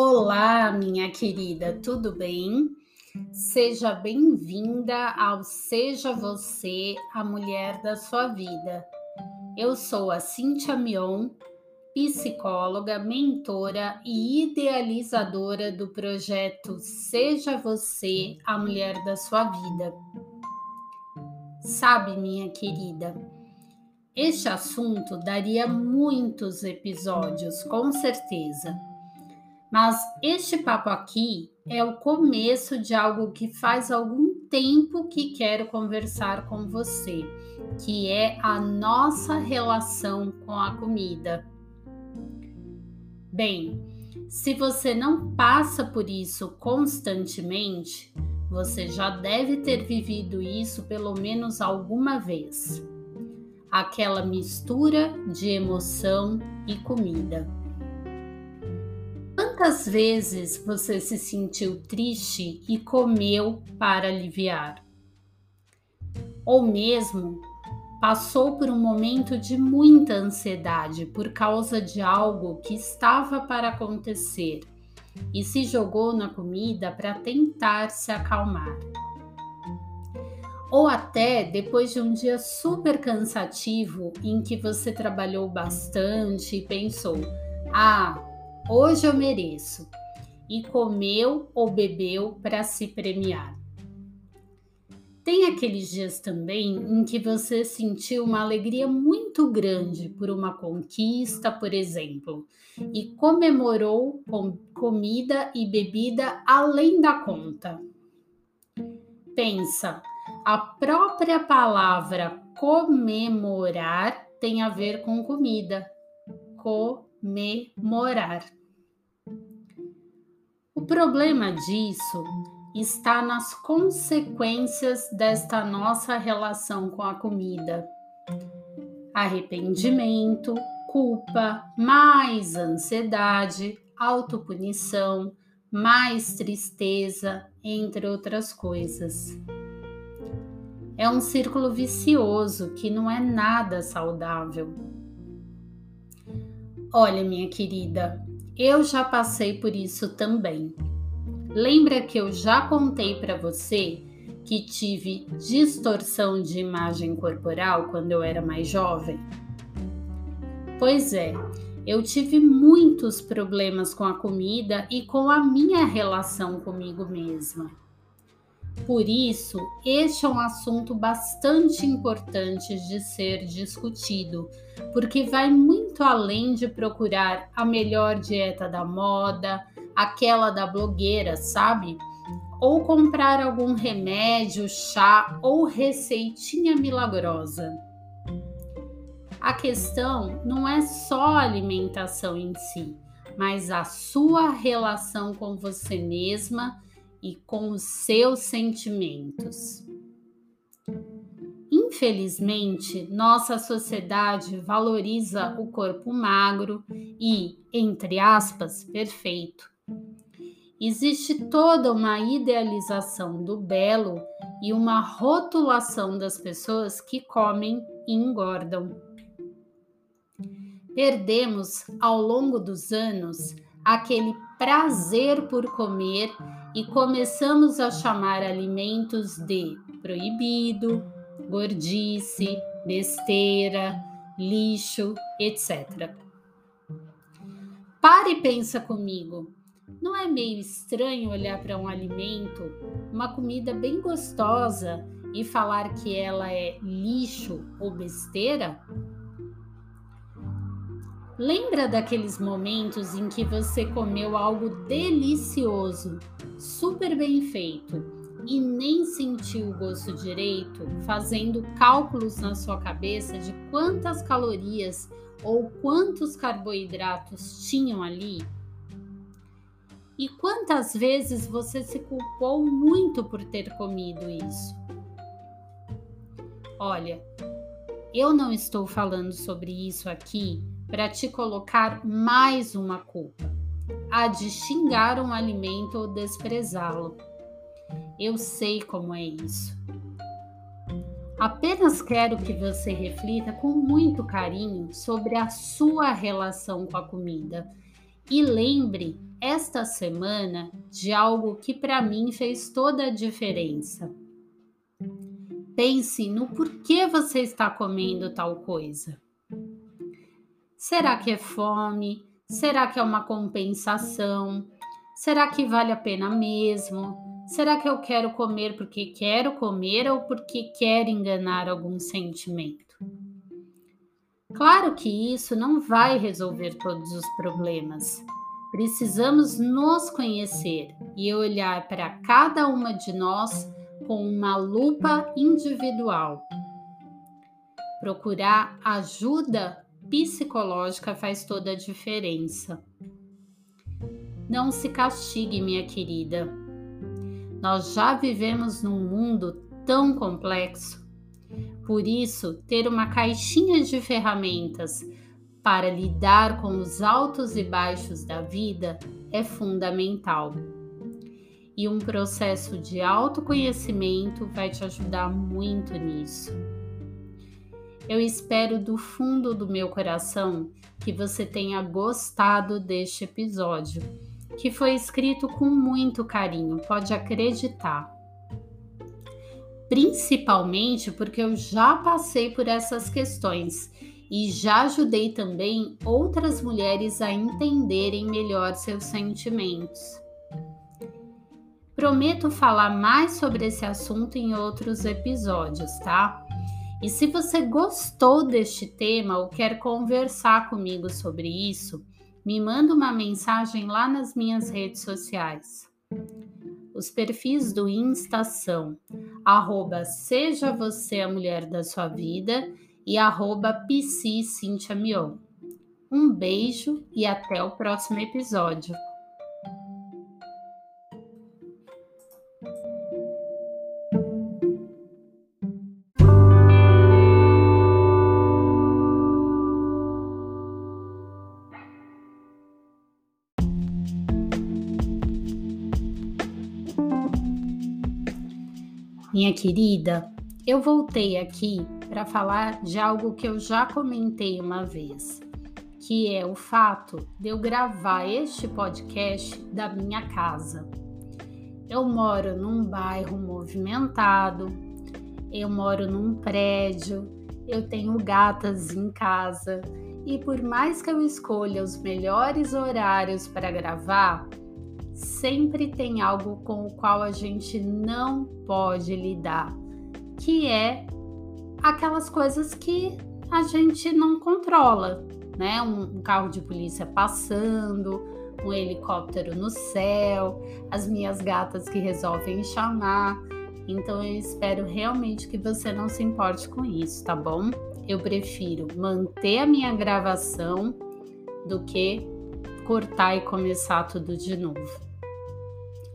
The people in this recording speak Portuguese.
Olá, minha querida, tudo bem? Seja bem-vinda ao Seja Você a Mulher da Sua Vida. Eu sou a Cintia Mion, psicóloga, mentora e idealizadora do projeto Seja Você a Mulher da Sua Vida. Sabe, minha querida, este assunto daria muitos episódios, com certeza mas este papo aqui é o começo de algo que faz algum tempo que quero conversar com você, que é a nossa relação com a comida. Bem, se você não passa por isso constantemente, você já deve ter vivido isso pelo menos alguma vez. Aquela mistura de emoção e comida. Quantas vezes você se sentiu triste e comeu para aliviar? Ou mesmo passou por um momento de muita ansiedade por causa de algo que estava para acontecer e se jogou na comida para tentar se acalmar. Ou até depois de um dia super cansativo em que você trabalhou bastante e pensou: ah, hoje eu mereço, e comeu ou bebeu para se premiar. Tem aqueles dias também em que você sentiu uma alegria muito grande por uma conquista, por exemplo, e comemorou com comida e bebida além da conta. Pensa, a própria palavra comemorar tem a ver com comida. Comemorar. O problema disso está nas consequências desta nossa relação com a comida. Arrependimento, culpa, mais ansiedade, autopunição, mais tristeza, entre outras coisas. É um círculo vicioso que não é nada saudável. Olha, minha querida, eu já passei por isso também. Lembra que eu já contei para você que tive distorção de imagem corporal quando eu era mais jovem? Pois é, eu tive muitos problemas com a comida e com a minha relação comigo mesma. Por isso, este é um assunto bastante importante de ser discutido, porque vai muito além de procurar a melhor dieta da moda, aquela da blogueira, sabe? Ou comprar algum remédio, chá ou receitinha milagrosa. A questão não é só a alimentação em si, mas a sua relação com você mesma e com os seus sentimentos. Infelizmente, nossa sociedade valoriza o corpo magro e, entre aspas, perfeito. Existe toda uma idealização do belo e uma rotulação das pessoas que comem e engordam. Perdemos ao longo dos anos aquele prazer por comer e começamos a chamar alimentos de proibido, gordice, besteira, lixo, etc. Pare e pensa comigo. Não é meio estranho olhar para um alimento, uma comida bem gostosa, e falar que ela é lixo ou besteira? Lembra daqueles momentos em que você comeu algo delicioso, super bem feito e nem sentiu o gosto direito, fazendo cálculos na sua cabeça de quantas calorias ou quantos carboidratos tinham ali? E quantas vezes você se culpou muito por ter comido isso? Olha, eu não estou falando sobre isso aqui para te colocar mais uma culpa, a de xingar um alimento ou desprezá-lo. Eu sei como é isso. Apenas quero que você reflita com muito carinho sobre a sua relação com a comida e lembre esta semana de algo que para mim fez toda a diferença. Pense no porquê você está comendo tal coisa. Será que é fome? Será que é uma compensação? Será que vale a pena mesmo? Será que eu quero comer porque quero comer ou porque quero enganar algum sentimento? Claro que isso não vai resolver todos os problemas. Precisamos nos conhecer e olhar para cada uma de nós com uma lupa individual. Procurar ajuda psicológica faz toda a diferença. Não se castigue, minha querida. Nós já vivemos num mundo tão complexo. Por isso, ter uma caixinha de ferramentas para lidar com os altos e baixos da vida é fundamental. E um processo de autoconhecimento vai te ajudar muito nisso. Eu espero do fundo do meu coração que você tenha gostado deste episódio, que foi escrito com muito carinho, pode acreditar. Principalmente porque eu já passei por essas questões e já ajudei também outras mulheres a entenderem melhor seus sentimentos. Prometo falar mais sobre esse assunto em outros episódios, tá? E se você gostou deste tema ou quer conversar comigo sobre isso, me manda uma mensagem lá nas minhas redes sociais. Os perfis do Insta são arroba seja você a mulher da sua vida e arroba Um beijo e até o próximo episódio. Minha querida, eu voltei aqui para falar de algo que eu já comentei uma vez, que é o fato de eu gravar este podcast da minha casa. Eu moro num bairro movimentado, eu moro num prédio, eu tenho gatas em casa e por mais que eu escolha os melhores horários para gravar, sempre tem algo com o qual a gente não pode lidar, que é aquelas coisas que a gente não controla, né? Um, carro de polícia passando, um helicóptero no céu, as minhas gatas que resolvem chamar. Então eu espero realmente que você não se importe com isso, tá bom? Eu prefiro manter a minha gravação do que cortar e começar tudo de novo.